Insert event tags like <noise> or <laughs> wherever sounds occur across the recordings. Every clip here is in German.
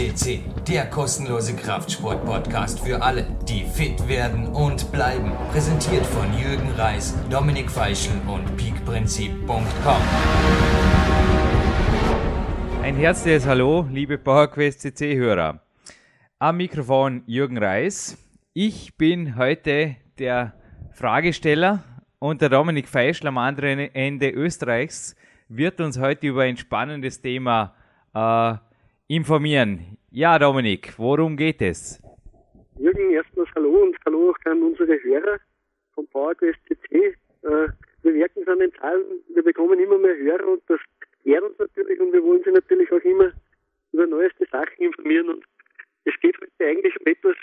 CC, der kostenlose Kraftsport-Podcast für alle, die fit werden und bleiben. Präsentiert von Jürgen Reis, Dominik Feischl und peakprinzip.com. Ein herzliches Hallo, liebe PowerQuest CC-Hörer. Am Mikrofon Jürgen Reis. Ich bin heute der Fragesteller und der Dominik Feischl am anderen Ende Österreichs wird uns heute über ein spannendes Thema äh, informieren. Ja, Dominik, worum geht es? Jürgen, erstmals Hallo und Hallo auch an unsere Hörer vom PowerQuest CC. Äh, wir merken es an den Zahlen, wir bekommen immer mehr Hörer und das ehrt uns natürlich und wir wollen Sie natürlich auch immer über neueste Sachen informieren und es geht heute eigentlich um etwas,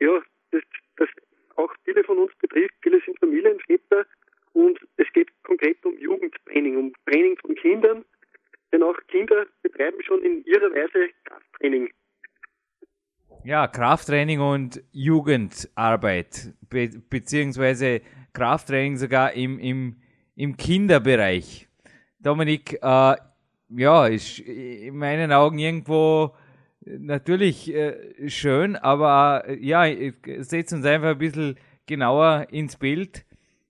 ja, das, das auch viele von uns betrifft. Viele sind Familienväter und es geht konkret um Jugendtraining, um Training von Kindern, denn auch Kinder betreiben schon in ihrer Weise Krafttraining. Ja, Krafttraining und Jugendarbeit, be beziehungsweise Krafttraining sogar im, im, im Kinderbereich. Dominik, äh, ja, ist in meinen Augen irgendwo natürlich äh, schön, aber äh, ja, setz uns einfach ein bisschen genauer ins Bild,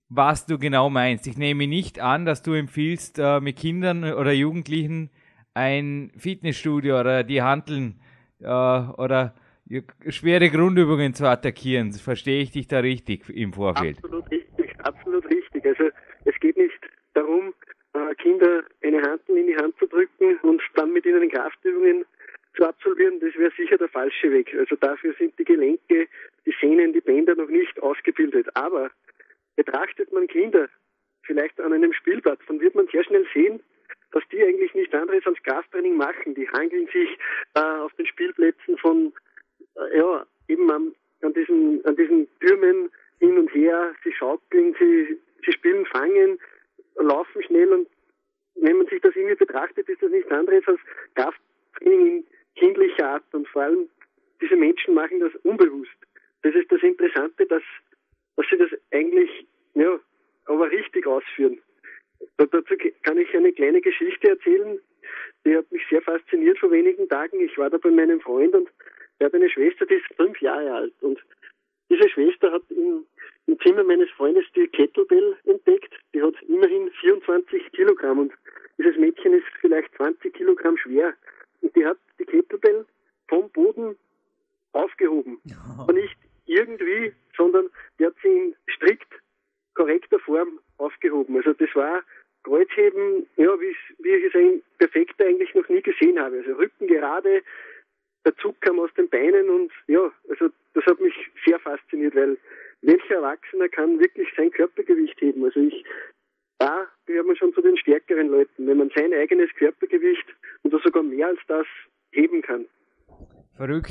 was du genau meinst. Ich nehme nicht an, dass du empfiehlst, äh, mit Kindern oder Jugendlichen ein Fitnessstudio oder die Handeln äh, oder schwere Grundübungen zu attackieren. Verstehe ich dich da richtig im Vorfeld? Absolut richtig, absolut richtig. Also es geht nicht darum, äh, Kinder eine Handel in die Hand zu drücken und dann mit ihnen Kraftübungen zu absolvieren, das wäre sicher der falsche Weg. Also dafür sind die Gelenke, die Sehnen, die Bänder noch nicht ausgebildet. Aber betrachtet man Kinder vielleicht an einem Spielplatz, dann wird man sehr schnell sehen, dass die eigentlich nichts anderes als Krafttraining machen. Die hangeln sich äh, auf den Spielplätzen von, 我,괜 찮.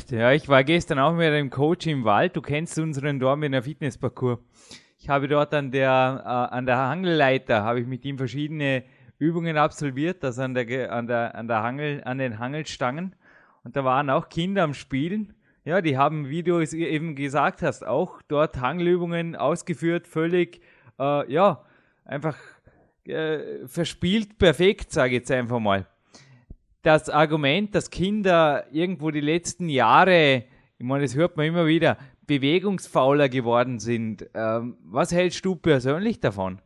Verrückt, ja. Ich war gestern auch mit einem Coach im Wald. Du kennst unseren Dormener Fitnessparcours. Ich habe dort an der, äh, an der Hangelleiter, habe ich mit ihm verschiedene Übungen absolviert, das an der, an der, an der Hangel, an den Hangelstangen. Und da waren auch Kinder am Spielen. Ja, die haben, wie du es eben gesagt hast, auch dort Hangelübungen ausgeführt, völlig, äh, ja, einfach äh, verspielt perfekt, sage ich jetzt einfach mal das Argument, dass Kinder irgendwo die letzten Jahre, ich meine, das hört man immer wieder, bewegungsfauler geworden sind. Ähm, was hältst du persönlich davon?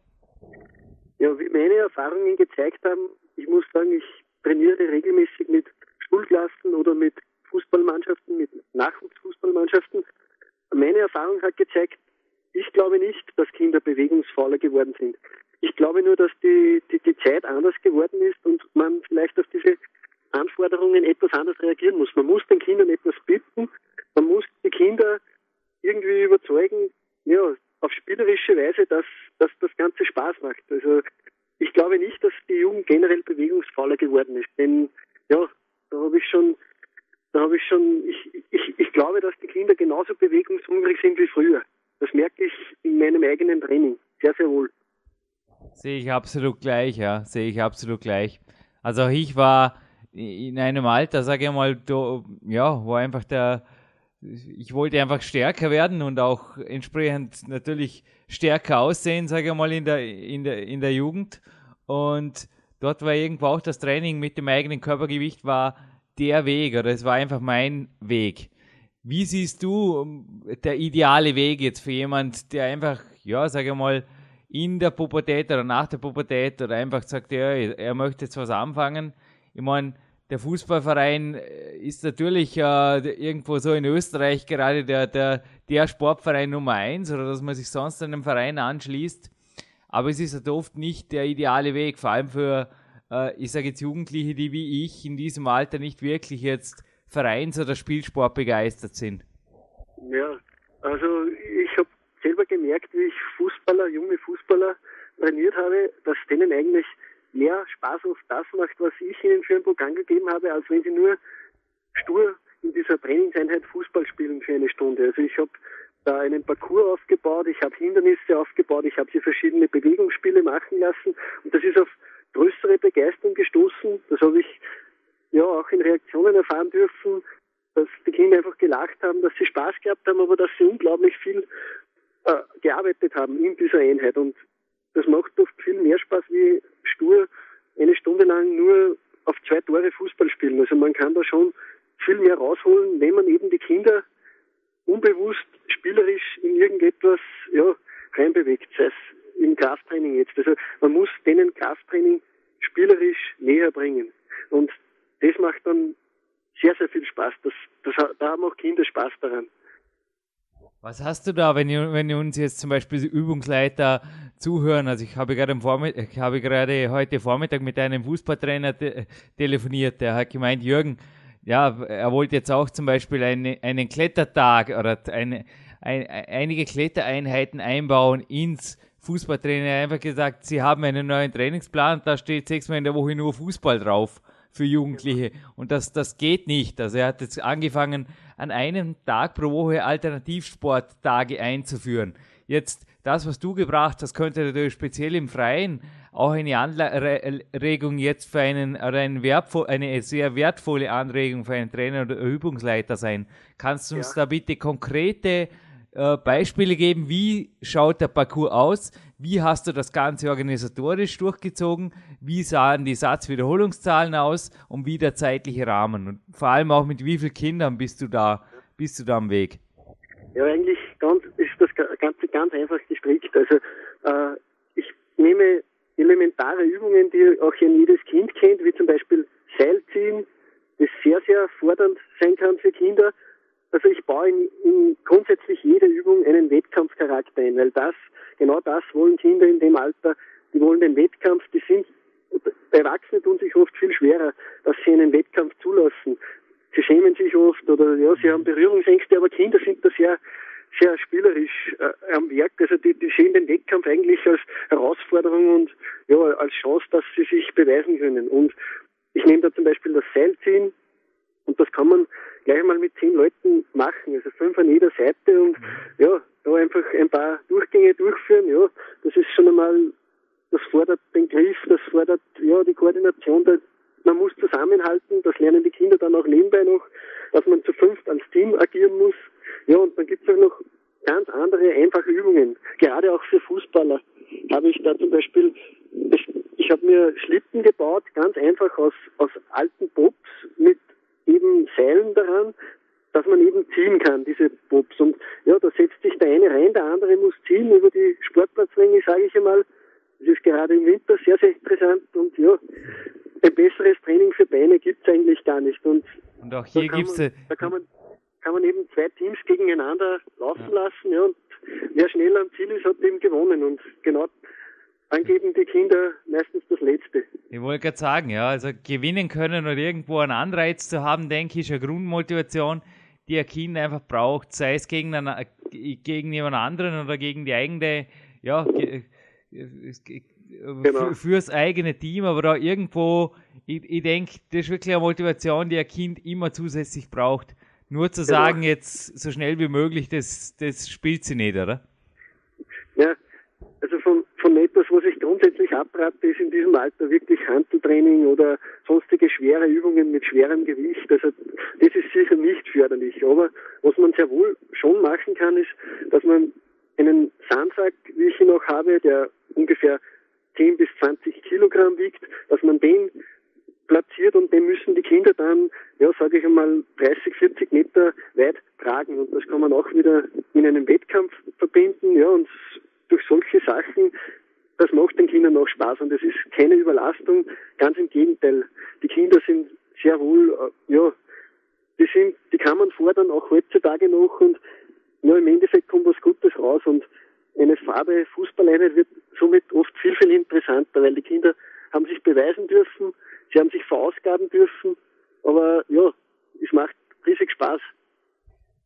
Ja, wie meine Erfahrungen gezeigt haben, ich muss sagen, ich trainiere regelmäßig mit Schulklassen oder mit Fußballmannschaften, mit Nachwuchsfußballmannschaften. Meine Erfahrung hat gezeigt, ich glaube nicht, dass Kinder bewegungsfauler geworden sind. Ich glaube nur, dass die, die, die Zeit anders geworden ist und man vielleicht auf diese Anforderungen etwas anders reagieren muss. Man muss den Kindern etwas bitten, man muss die Kinder irgendwie überzeugen, ja, auf spielerische Weise, dass, dass das Ganze Spaß macht. Also ich glaube nicht, dass die Jugend generell bewegungsfauler geworden ist, denn ja, da habe ich schon, da habe ich schon, ich, ich, ich glaube, dass die Kinder genauso bewegungshungrig sind wie früher. Das merke ich in meinem eigenen Training sehr, sehr wohl. Sehe ich absolut gleich, ja, sehe ich absolut gleich. Also ich war in einem Alter, sage ich mal, da, ja, war einfach der, ich wollte einfach stärker werden und auch entsprechend natürlich stärker aussehen, sage ich mal, in der, in der, in der Jugend. Und dort war irgendwo auch das Training mit dem eigenen Körpergewicht war der Weg oder es war einfach mein Weg. Wie siehst du ähm, der ideale Weg jetzt für jemand, der einfach, ja, sage ich mal, in der Pubertät oder nach der Pubertät oder einfach sagt, ja, er möchte jetzt was anfangen. Ich meine, der Fußballverein äh, ist natürlich äh, irgendwo so in Österreich gerade der, der, der Sportverein Nummer eins oder dass man sich sonst einem Verein anschließt. Aber es ist halt oft nicht der ideale Weg, vor allem für, äh, ich sage jetzt Jugendliche, die wie ich in diesem Alter nicht wirklich jetzt Vereins- oder Spielsport begeistert sind. Ja, also ich habe selber gemerkt, wie ich Fußballer, junge Fußballer trainiert habe, dass denen eigentlich mehr Spaß auf das macht, was ich ihnen für ein Programm gegeben habe, als wenn sie nur stur in dieser Trainingseinheit Fußball spielen für eine Stunde. Also ich habe da einen Parcours aufgebaut, ich habe Hindernisse aufgebaut, ich habe sie verschiedene Bewegungsspiele machen lassen und das ist auf größere Begeisterung gestoßen. Das habe ich ja auch in Reaktionen erfahren dürfen, dass die Kinder einfach gelacht haben, dass sie Spaß gehabt haben, aber dass sie unglaublich viel äh, gearbeitet haben in dieser Einheit und das macht oft viel mehr Spaß wie stur eine Stunde lang nur auf zwei Tore Fußball spielen. Also man kann da schon viel mehr rausholen, wenn man eben die Kinder unbewusst spielerisch in irgendetwas ja, reinbewegt, sei es im Krafttraining jetzt. Also man muss denen Krafttraining spielerisch näher bringen. Und das macht dann sehr, sehr viel Spaß. Das, das, da haben auch Kinder Spaß daran. Was hast du da, wenn, wenn uns jetzt zum Beispiel Übungsleiter zuhören? Also ich habe gerade, ich habe gerade heute Vormittag mit einem Fußballtrainer te telefoniert, der hat gemeint, Jürgen, ja, er wollte jetzt auch zum Beispiel eine, einen Klettertag oder eine, ein, einige Klettereinheiten einbauen ins Fußballtraining. Er hat einfach gesagt, sie haben einen neuen Trainingsplan, da steht sechsmal in der Woche nur Fußball drauf für Jugendliche. Und das, das geht nicht. Also er hat jetzt angefangen, an einem Tag pro Woche Alternativsporttage einzuführen. Jetzt das, was du gebracht hast, könnte natürlich speziell im Freien auch eine Anregung jetzt für einen, oder ein wertvoll, eine sehr wertvolle Anregung für einen Trainer oder Übungsleiter sein. Kannst du uns ja. da bitte konkrete äh, Beispiele geben, wie schaut der Parcours aus, wie hast du das Ganze organisatorisch durchgezogen, wie sahen die Satzwiederholungszahlen aus und wie der zeitliche Rahmen und vor allem auch mit wie vielen Kindern bist du da, bist du da am Weg? Ja, eigentlich ganz, ist das Ganze ganz einfach gestrickt. Also äh, ich nehme elementare Übungen, die auch jedes Kind kennt, wie zum Beispiel Seilziehen, das sehr, sehr fordernd sein kann für Kinder also ich baue in, in grundsätzlich jede Übung einen Wettkampfcharakter ein, weil das, genau das wollen Kinder in dem Alter, die wollen den Wettkampf, die sind, Erwachsene tun sich oft viel schwerer, dass sie einen Wettkampf zulassen. Sie schämen sich oft oder ja, sie haben Berührungsängste, aber Kinder sind da sehr, sehr spielerisch äh, am Werk. Also die, die sehen den Wettkampf eigentlich als Herausforderung und ja, als Chance, dass sie sich beweisen können. Und ich nehme da zum Beispiel das Seilziehen und das kann man gleich mal mit zehn Leuten machen, also fünf an jeder Seite und ja, da einfach ein paar Durchgänge durchführen, ja, das ist schon einmal, das fordert den Griff, das fordert ja die Koordination, da, man muss zusammenhalten, das lernen die Kinder dann auch nebenbei noch, dass man zu fünft als Team agieren muss. Ja, und dann gibt es auch noch ganz andere einfache Übungen, gerade auch für Fußballer. Habe ich da zum Beispiel, ich habe mir Schlitten gebaut, ganz einfach aus, aus alten Bobs mit eben Seilen daran, dass man eben ziehen kann, diese Bobs. Und ja, da setzt sich der eine rein, der andere muss ziehen über die Sportplatzlänge, sage ich einmal. Das ist gerade im Winter sehr, sehr interessant und ja, ein besseres Training für Beine gibt es eigentlich gar nicht. Und, und auch hier gibt es... Da kann man, kann man eben zwei Teams gegeneinander laufen ja. lassen ja, und wer schneller am Ziel ist, hat eben gewonnen. Und genau dann geben die Kinder meistens das Letzte. Ich wollte gerade sagen, ja, also gewinnen können oder irgendwo einen Anreiz zu haben, denke ich, ist eine Grundmotivation, die ein Kind einfach braucht, sei es gegen, einen, gegen jemand anderen oder gegen die eigene, ja, genau. fürs eigene Team, aber da irgendwo, ich, ich denke, das ist wirklich eine Motivation, die ein Kind immer zusätzlich braucht. Nur zu genau. sagen, jetzt so schnell wie möglich, das, das spielt sie nicht, oder? Ja, also von, von etwas, was ich grundsätzlich abrate, ist in diesem Alter wirklich Handeltraining oder sonstige schwere Übungen mit schwerem Gewicht. Also das ist sicher nicht förderlich. Aber was man sehr wohl schon machen kann, ist, dass man einen Sandsack, wie ich ihn auch habe, der ungefähr 10 bis 20 Kilogramm wiegt, dass man den platziert und den müssen die Kinder dann ja, sage ich einmal, 30, 40 Meter weit tragen. Und das kann man auch wieder in einem Wettkampf verbinden. Ja, und durch solche Sachen, das macht den Kindern auch Spaß. Und es ist keine Überlastung, ganz im Gegenteil. Die Kinder sind sehr wohl, äh, ja, die sind, die kann man fordern, auch heutzutage noch. Und ja, im Endeffekt kommt was Gutes raus. Und eine Farbe Fußballeinheit wird somit oft viel, viel interessanter, weil die Kinder haben sich beweisen dürfen, sie haben sich verausgaben dürfen aber ja, es macht riesig Spaß.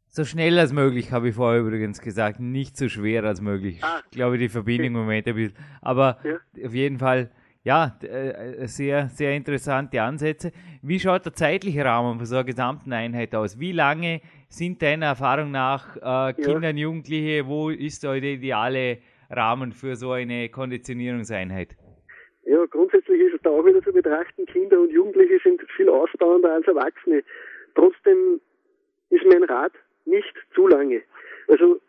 So schnell als möglich, habe ich vorher übrigens gesagt. Nicht so schwer als möglich. Ah, ich glaube, die Verbindung im Moment ein bisschen. Aber ja. auf jeden Fall, ja, äh, sehr, sehr interessante Ansätze. Wie schaut der zeitliche Rahmen für so einer gesamten Einheit aus? Wie lange sind deiner Erfahrung nach äh, Kinder ja. und Jugendliche? Wo ist da der ideale Rahmen für so eine Konditionierungseinheit? Ja, grundsätzlich da auch wieder zu betrachten, Kinder und Jugendliche sind viel ausdauernder als Erwachsene. Trotzdem ist mein Rat nicht zu lange. Also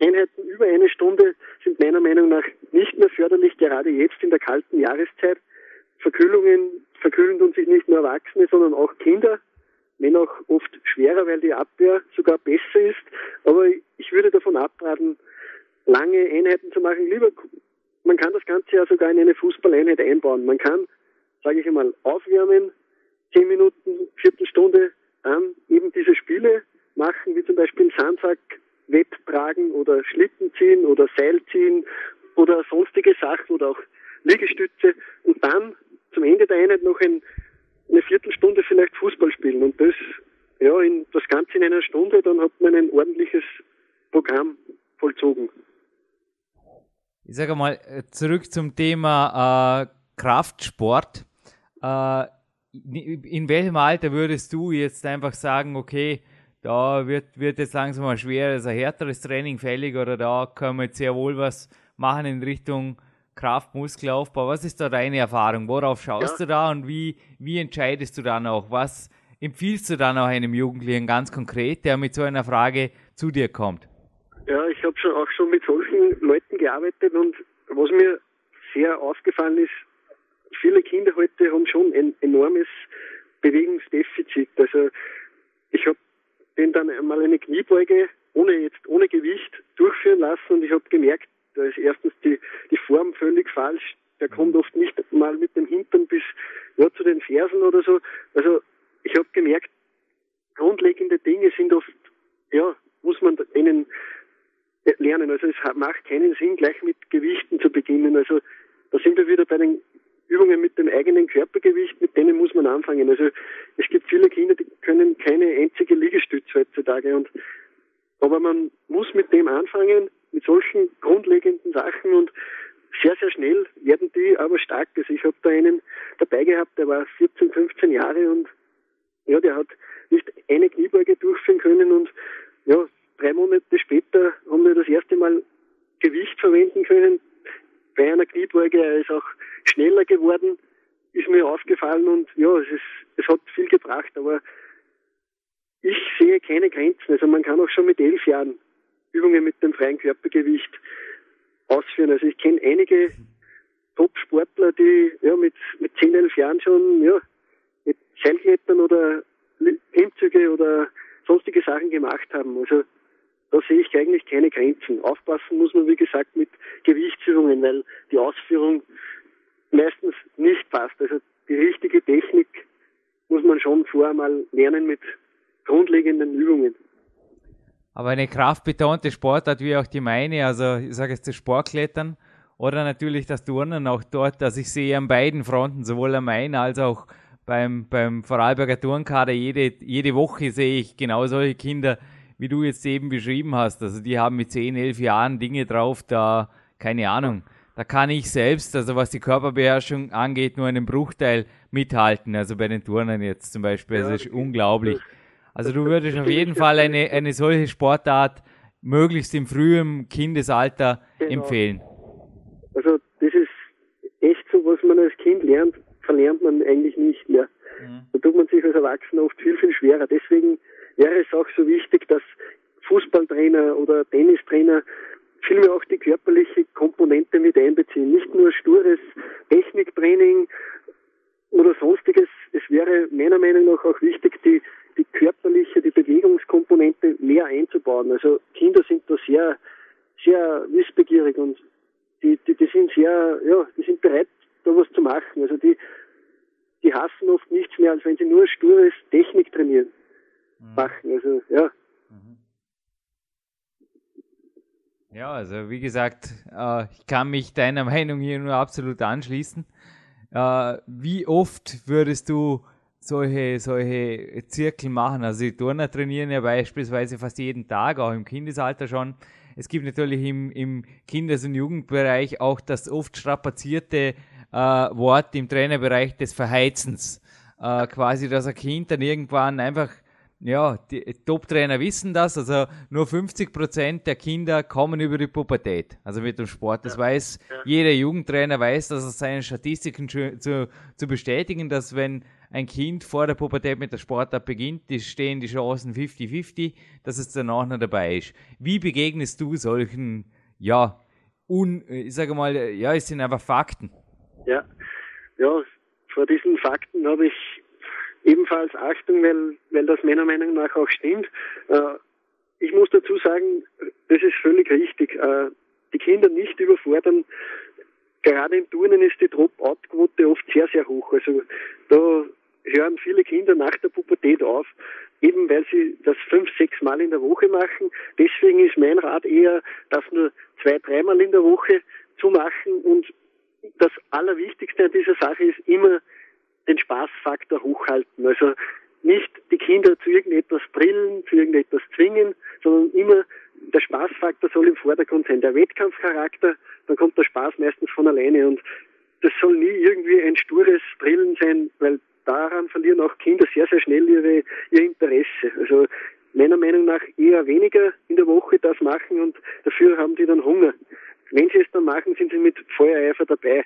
Einheiten über eine Stunde sind meiner Meinung nach nicht mehr förderlich, gerade jetzt in der kalten Jahreszeit. Verkühlungen verkühlen tun sich nicht nur Erwachsene, sondern auch Kinder, wenn auch oft schwerer, weil die Abwehr sogar besser ist. Aber ich würde davon abraten, lange Einheiten zu machen. Lieber man kann das Ganze ja sogar in eine Fußballeinheit einbauen. Man kann, sage ich einmal, aufwärmen, zehn Minuten, Viertelstunde, dann eben diese Spiele machen, wie zum Beispiel Sandsack, Wetttragen oder Schlitten ziehen oder Seil ziehen oder sonstige Sachen oder auch Liegestütze und dann zum Ende der Einheit noch ein, eine Viertelstunde vielleicht Fußball spielen und das, ja, in, das Ganze in einer Stunde, dann hat man ein ordentliches Programm vollzogen. Ich sage mal, äh, zurück zum Thema äh, Kraftsport. Äh, in welchem Alter würdest du jetzt einfach sagen, okay, da wird, wird jetzt langsam mal schwer, also ein härteres Training fällig oder da können wir jetzt sehr wohl was machen in Richtung Kraft, Muskelaufbau. Was ist da deine Erfahrung? Worauf schaust ja. du da und wie, wie entscheidest du dann auch? Was empfiehlst du dann auch einem Jugendlichen ganz konkret, der mit so einer Frage zu dir kommt? Ja, ich habe schon auch schon mit solchen Leuten gearbeitet und was mir sehr aufgefallen ist, viele Kinder heute haben schon ein enormes Bewegungsdefizit. Also ich habe den dann einmal eine Kniebeuge ohne jetzt ohne Gewicht durchführen lassen und ich habe gemerkt, da ist erstens die, die Form völlig falsch. Der kommt oft nicht mal mit dem Hintern bis ja, zu den Fersen oder so. Also ich habe gemerkt, grundlegende Dinge sind oft, ja, muss man ihnen lernen. Also es macht keinen Sinn, gleich mit Gewichten zu beginnen. Also da sind wir wieder bei den Übungen mit dem eigenen Körpergewicht, mit denen muss man anfangen. Also es gibt viele Kinder, die können keine einzige Liegestütze heutzutage und aber man muss mit dem anfangen, mit solchen grundlegenden Sachen und sehr, sehr schnell werden die aber stark. Also ich habe da einen dabei gehabt, der war 14, 15 Jahre und ja, der hat nicht eine Kniebeuge durchführen können und ja, drei Monate später haben wir das erste Mal Gewicht verwenden können. Bei einer Kniebeuge er ist auch schneller geworden, ist mir aufgefallen und ja, es, ist, es hat viel gebracht, aber ich sehe keine Grenzen. Also man kann auch schon mit elf Jahren Übungen mit dem freien Körpergewicht ausführen. Also ich kenne einige Top-Sportler, die ja mit, mit 10, 11 Jahren schon ja, mit Seilklettern oder Klimmzüge oder sonstige Sachen gemacht haben. Also da sehe ich eigentlich keine Grenzen. Aufpassen muss man, wie gesagt, mit Gewichtsübungen, weil die Ausführung meistens nicht passt. Also die richtige Technik muss man schon vorher mal lernen mit grundlegenden Übungen. Aber eine kraftbetonte Sportart wie auch die meine, also ich sage jetzt das Sportklettern oder natürlich das Turnen auch dort, dass ich sehe an beiden Fronten, sowohl am Main als auch beim, beim Vorarlberger Turnkader, jede, jede Woche sehe ich genau solche Kinder, wie du jetzt eben beschrieben hast. Also die haben mit 10, 11 Jahren Dinge drauf, da, keine Ahnung, da kann ich selbst, also was die Körperbeherrschung angeht, nur einen Bruchteil mithalten. Also bei den Turnern jetzt zum Beispiel. Das ist unglaublich. Also du würdest auf jeden Fall eine, eine solche Sportart möglichst im frühen Kindesalter genau. empfehlen. Also das ist echt so, was man als Kind lernt, verlernt man eigentlich nicht mehr. Mhm. Da tut man sich als Erwachsener oft viel, viel schwerer. Deswegen wäre es auch so wichtig, dass Fußballtrainer oder Tennistrainer vielmehr auch die körperliche Komponente mit einbeziehen. Nicht nur stures Techniktraining oder sonstiges. Es wäre meiner Meinung nach auch wichtig, die aufzubauen. Also Kinder sind da sehr, sehr wissbegierig und die, die, die sind sehr, ja, die sind bereit, da was zu machen. Also die, die hassen oft nichts mehr, als wenn sie nur stures Technik trainieren mhm. machen. Also ja. Mhm. Ja, also wie gesagt, äh, ich kann mich deiner <laughs> Meinung hier nur absolut anschließen. Äh, wie oft würdest du solche, solche Zirkel machen? Also die Turner trainieren ja beispielsweise fast jeden Tag, auch im Kindesalter schon. Es gibt natürlich im, im Kindes- und Jugendbereich auch das oft strapazierte äh, Wort im Trainerbereich des Verheizens. Äh, quasi, dass ein Kind dann irgendwann einfach ja, die Top-Trainer wissen das, also nur 50 Prozent der Kinder kommen über die Pubertät, also mit dem Sport. Das ja. weiß, ja. jeder Jugendtrainer weiß, dass aus seinen Statistiken zu, zu bestätigen, dass wenn ein Kind vor der Pubertät mit der Sportart beginnt, die stehen die Chancen 50-50, dass es danach noch dabei ist. Wie begegnest du solchen, ja, un, ich sage mal, ja, es sind einfach Fakten. Ja, ja, vor diesen Fakten habe ich ebenfalls Achtung, weil, weil das meiner Meinung nach auch stimmt. Äh, ich muss dazu sagen, das ist völlig richtig. Äh, die Kinder nicht überfordern. Gerade im Turnen ist die Drop-out-Quote oft sehr, sehr hoch. Also da hören viele Kinder nach der Pubertät auf, eben weil sie das fünf, sechs Mal in der Woche machen. Deswegen ist mein Rat eher, das nur zwei, dreimal in der Woche zu machen. Und das Allerwichtigste an dieser Sache ist immer den Spaßfaktor hochhalten. Also nicht die Kinder zu irgendetwas drillen, zu irgendetwas zwingen, sondern immer der Spaßfaktor soll im Vordergrund sein. Der Wettkampfcharakter, dann kommt der Spaß meistens von alleine und das soll nie irgendwie ein stures Drillen sein, weil daran verlieren auch Kinder sehr, sehr schnell ihre, ihr Interesse. Also meiner Meinung nach eher weniger in der Woche das machen und dafür haben die dann Hunger. Wenn sie es dann machen, sind sie mit Feuereifer dabei.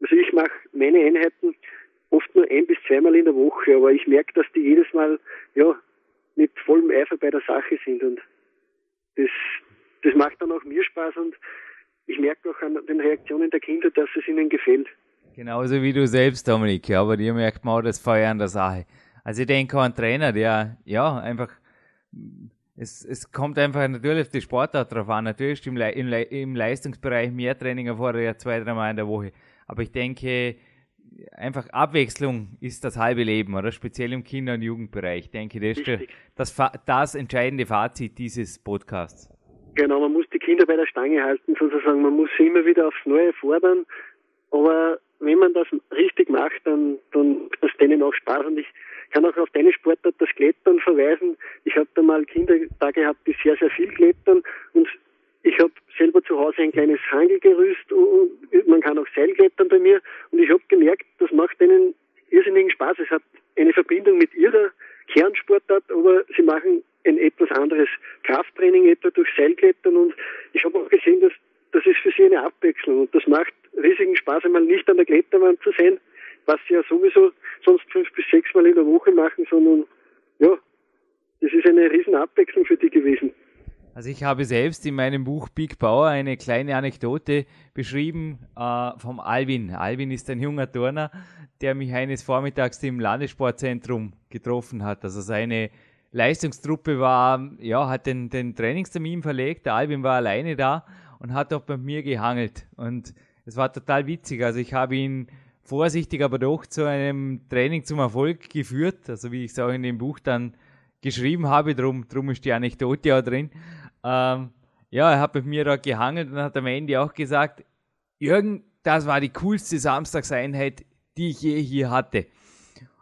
Also ich mache meine Einheiten oft nur ein bis zweimal in der Woche, aber ich merke, dass die jedes Mal ja mit vollem Eifer bei der Sache sind und das, das macht dann auch mir Spaß und ich merke auch an den Reaktionen der Kinder, dass es ihnen gefällt. Genauso wie du selbst, Dominik, ja, aber dir merkt man auch das Feuer an der Sache. Also ich denke an Trainer, der ja einfach es, es kommt einfach natürlich auf die Sportart drauf an. Natürlich im, Le im, Le im Leistungsbereich mehr Training erfordert ja zwei, dreimal in der Woche. Aber ich denke, einfach Abwechslung ist das halbe Leben, oder? Speziell im Kinder- und Jugendbereich. Ich denke, das ist das, das entscheidende Fazit dieses Podcasts. Genau, man muss die Kinder bei der Stange halten, sozusagen. Man muss sie immer wieder aufs Neue fordern. Aber wenn man das richtig macht, dann, dann macht das denen auch Spaß. Und ich kann auch auf deine Sportart, das Klettern, verweisen. Ich habe da mal Kinder da gehabt, die sehr, sehr viel klettern. Und ich habe selber zu Hause ein kleines Hangelgerüst und man kann auch Seilklettern bei mir. Und ich habe gemerkt, das macht ihnen irrsinnigen Spaß. Es hat eine Verbindung mit ihrer Kernsportart, aber sie machen ein etwas anderes Krafttraining etwa durch Seilklettern und ich habe auch gesehen, dass das ist für sie eine Abwechslung und das macht riesigen Spaß, einmal nicht an der Kletterwand zu sein, was sie ja sowieso sonst fünf bis sechs Mal in der Woche machen, sondern ja, das ist eine riesen Abwechslung für die gewesen. Also ich habe selbst in meinem Buch Big Power eine kleine Anekdote beschrieben äh, vom Alvin. Alvin ist ein junger Turner, der mich eines Vormittags im Landessportzentrum getroffen hat. Also seine Leistungstruppe war, ja, hat den, den Trainingstermin verlegt. Der Alvin war alleine da und hat auch bei mir gehangelt. Und es war total witzig. Also ich habe ihn vorsichtig, aber doch zu einem Training zum Erfolg geführt. Also wie ich es auch in dem Buch dann geschrieben habe, drum, drum ist die Anekdote auch drin. Ähm, ja, er hat mit mir da gehangelt und hat am Ende auch gesagt, Jürgen, das war die coolste Samstagseinheit, die ich je hier hatte.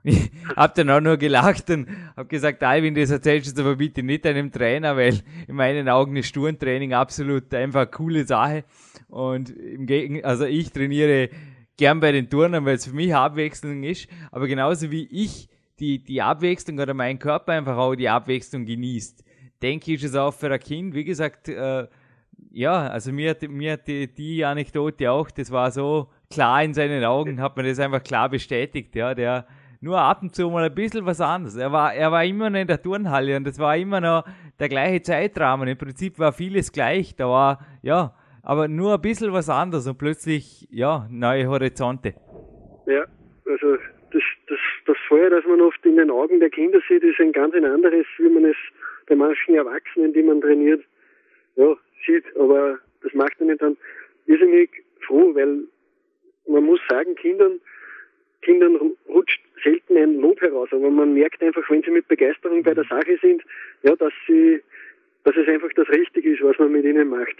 ich <laughs> habe dann auch nur gelacht und habe gesagt, Alvin, das erzählst du aber bitte nicht einem Trainer, weil in meinen Augen ist Tourentraining absolut einfach eine coole Sache. Und im Gegen also ich trainiere gern bei den Turnern, weil es für mich Abwechslung ist, aber genauso wie ich die, die Abwechslung oder mein Körper einfach auch die Abwechslung genießt denke ich, ist es auch für ein Kind, wie gesagt, äh, ja, also mir, mir die, die Anekdote auch, das war so klar in seinen Augen, hat man das einfach klar bestätigt, ja, der nur ab und zu mal ein bisschen was anderes. Er war, er war immer noch in der Turnhalle und das war immer noch der gleiche Zeitrahmen. Im Prinzip war vieles gleich, da war, ja, aber nur ein bisschen was anderes und plötzlich, ja, neue Horizonte. Ja, also das, das, das Feuer, das man oft in den Augen der Kinder sieht, ist ein ganz anderes, wie man es bei manchen Erwachsenen, die man trainiert, ja, sieht. Aber das macht einen dann irrsinnig froh, weil man muss sagen, Kindern, Kindern rutscht selten ein Lob heraus, aber man merkt einfach, wenn sie mit Begeisterung bei der Sache sind, ja, dass sie, dass es einfach das Richtige ist, was man mit ihnen macht.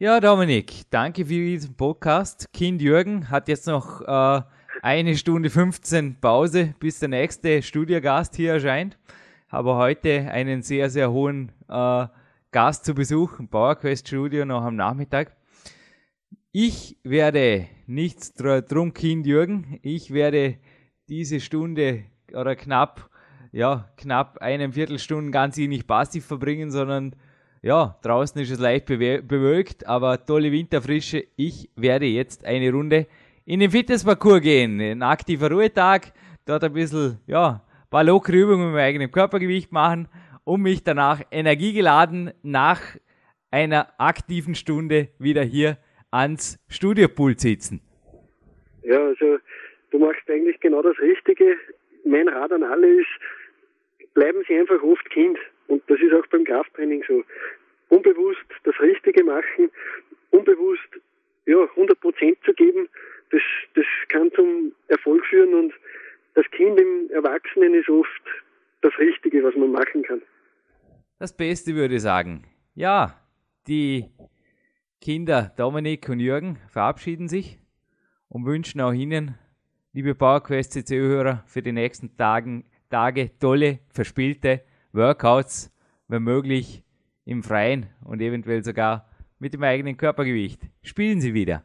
Ja, Dominik, danke für diesen Podcast. Kind Jürgen hat jetzt noch äh, eine Stunde 15 Pause, bis der nächste Studiogast hier erscheint. Habe heute einen sehr, sehr hohen äh, Gast zu Besuch im PowerQuest Studio noch am Nachmittag. Ich werde nichts drum, Kind Jürgen. Ich werde diese Stunde oder knapp, ja, knapp eine Viertelstunde ganz nicht passiv verbringen, sondern ja, draußen ist es leicht bewölkt, aber tolle Winterfrische. Ich werde jetzt eine Runde in den Fitnessparcours gehen. Ein aktiver Ruhetag, dort ein bisschen, ja, paar lockere Übungen mit meinem eigenen Körpergewicht machen, um mich danach energiegeladen nach einer aktiven Stunde wieder hier ans Studiopult sitzen. Ja, also du machst eigentlich genau das Richtige. Mein Rat an alle ist, bleiben Sie einfach oft Kind. Und das ist auch beim Krafttraining so. Unbewusst das Richtige machen, unbewusst ja, 100 Prozent zu geben, das, das kann zum Erfolg führen und das Kind im Erwachsenen ist oft das Richtige, was man machen kann. Das Beste würde ich sagen. Ja, die Kinder Dominik und Jürgen verabschieden sich und wünschen auch Ihnen, liebe PowerQuest CC-Hörer, für die nächsten Tagen, Tage tolle, verspielte Workouts, wenn möglich im Freien und eventuell sogar mit dem eigenen Körpergewicht. Spielen Sie wieder.